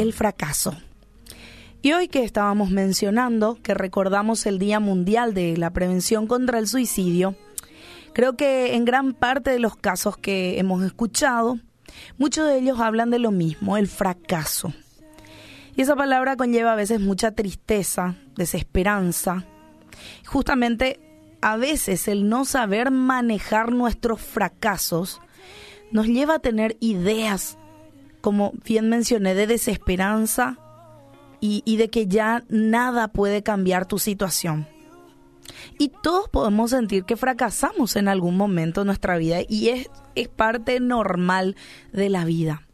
el fracaso. Y hoy que estábamos mencionando que recordamos el Día Mundial de la Prevención contra el Suicidio, creo que en gran parte de los casos que hemos escuchado, muchos de ellos hablan de lo mismo, el fracaso. Y esa palabra conlleva a veces mucha tristeza, desesperanza. Justamente a veces el no saber manejar nuestros fracasos nos lleva a tener ideas, como bien mencioné, de desesperanza y, de que ya nada puede cambiar tu situación. Y todos podemos sentir que fracasamos en algún momento de nuestra vida y es, es parte normal de la vida.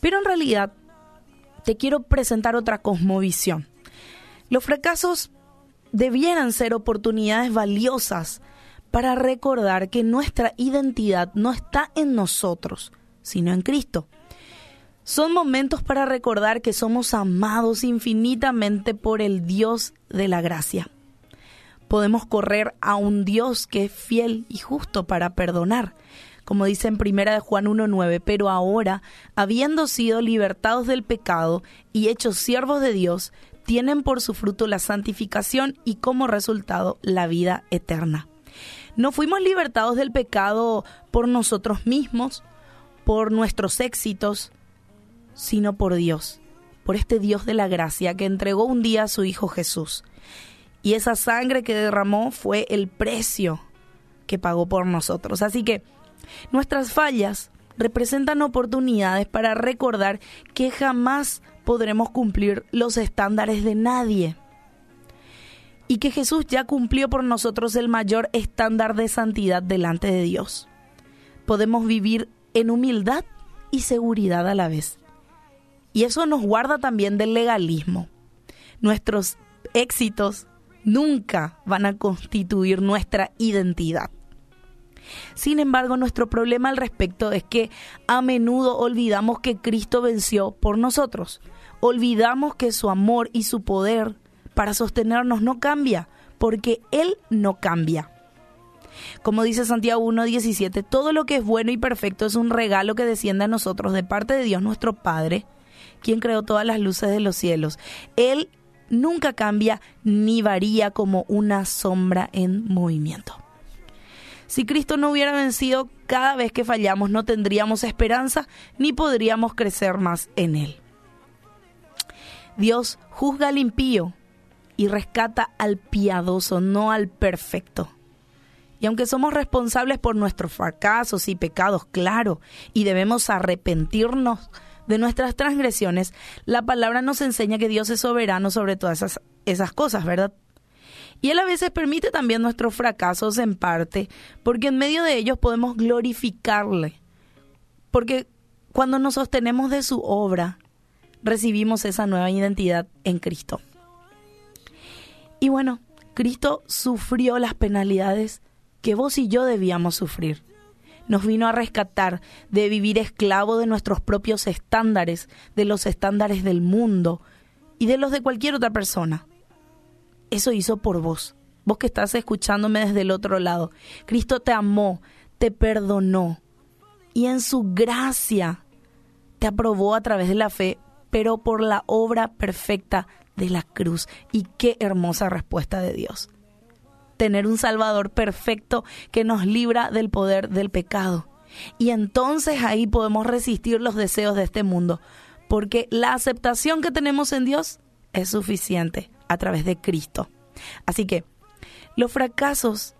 Pero en realidad te quiero presentar otra cosmovisión. Los fracasos debieran ser oportunidades valiosas para recordar que nuestra identidad no está en nosotros, sino en Cristo. Son momentos para recordar que somos amados infinitamente por el Dios de la gracia. Podemos correr a un Dios que es fiel y justo para perdonar, como dice en primera de Juan 1.9, pero ahora, habiendo sido libertados del pecado y hechos siervos de Dios, tienen por su fruto la santificación y como resultado la vida eterna. No fuimos libertados del pecado por nosotros mismos, por nuestros éxitos, sino por Dios, por este Dios de la gracia que entregó un día a su Hijo Jesús. Y esa sangre que derramó fue el precio que pagó por nosotros. Así que Nuestras fallas representan oportunidades para recordar que jamás podremos cumplir los estándares de nadie y que Jesús ya cumplió por nosotros el mayor estándar de santidad delante de Dios. Podemos vivir en humildad y seguridad a la vez. Y eso nos guarda también del legalismo. Nuestros éxitos nunca van a constituir nuestra identidad. Sin embargo, nuestro problema al respecto es que a menudo olvidamos que Cristo venció por nosotros. Olvidamos que su amor y su poder para sostenernos no cambia, porque Él no cambia. Como dice Santiago 1.17, todo lo que es bueno y perfecto es un regalo que desciende a nosotros de parte de Dios nuestro Padre, quien creó todas las luces de los cielos. Él nunca cambia ni varía como una sombra en movimiento. Si Cristo no hubiera vencido cada vez que fallamos, no tendríamos esperanza ni podríamos crecer más en Él. Dios juzga al impío y rescata al piadoso, no al perfecto. Y aunque somos responsables por nuestros fracasos y pecados, claro, y debemos arrepentirnos de nuestras transgresiones, la palabra nos enseña que Dios es soberano sobre todas esas, cosas, ¿verdad? Y Él a veces permite también nuestros fracasos en parte, porque en medio de ellos podemos glorificarle. Porque cuando nos sostenemos de su obra, recibimos esa nueva identidad en Cristo. Y bueno, Cristo sufrió las penalidades que vos y yo debíamos sufrir. Nos vino a rescatar de vivir esclavo de nuestros propios estándares, de los estándares del mundo y de los de cualquier otra persona eso hizo por vos. Vos que estás escuchándome desde el otro lado. Cristo te amó, te perdonó y en su gracia te aprobó a través de la fe, pero por la obra perfecta de la cruz. Y qué hermosa respuesta de Dios. Tener un Salvador perfecto que nos libra del poder del pecado. Y entonces ahí podemos resistir los deseos de este mundo, porque la aceptación que tenemos en Dios es suficiente a través de Cristo. Así que los fracasos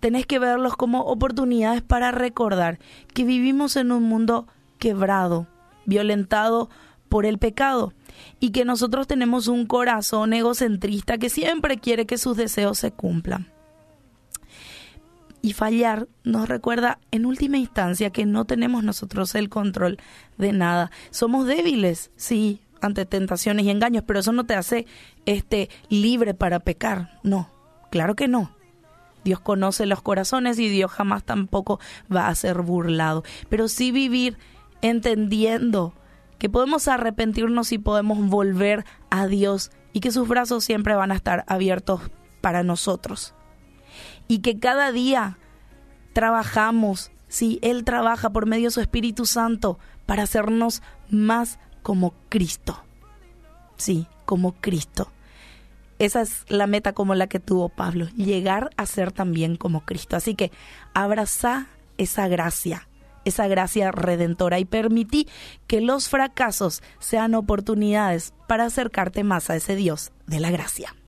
tenés que verlos como oportunidades para recordar que vivimos en un mundo quebrado, violentado por el pecado y que nosotros tenemos un corazón egocentrista que siempre quiere que sus deseos se cumplan. Y fallar nos recuerda en última instancia que no tenemos nosotros el control de nada. Somos débiles, sí, ante tentaciones y engaños, pero eso no te hace este libre para pecar. No, claro que no. Dios conoce los corazones y Dios jamás tampoco va a ser burlado. Pero sí vivir entendiendo que podemos arrepentirnos y podemos volver a Dios y que sus brazos siempre van a estar abiertos para nosotros. Y que cada día trabajamos, si Él trabaja por medio de su Espíritu Santo para hacernos más como Cristo. Sí, como Cristo. Esa es la meta como la que tuvo Pablo, llegar a ser también como Cristo. Así que abraza esa gracia, esa gracia redentora y permití que los fracasos sean oportunidades para acercarte más a ese Dios de la gracia.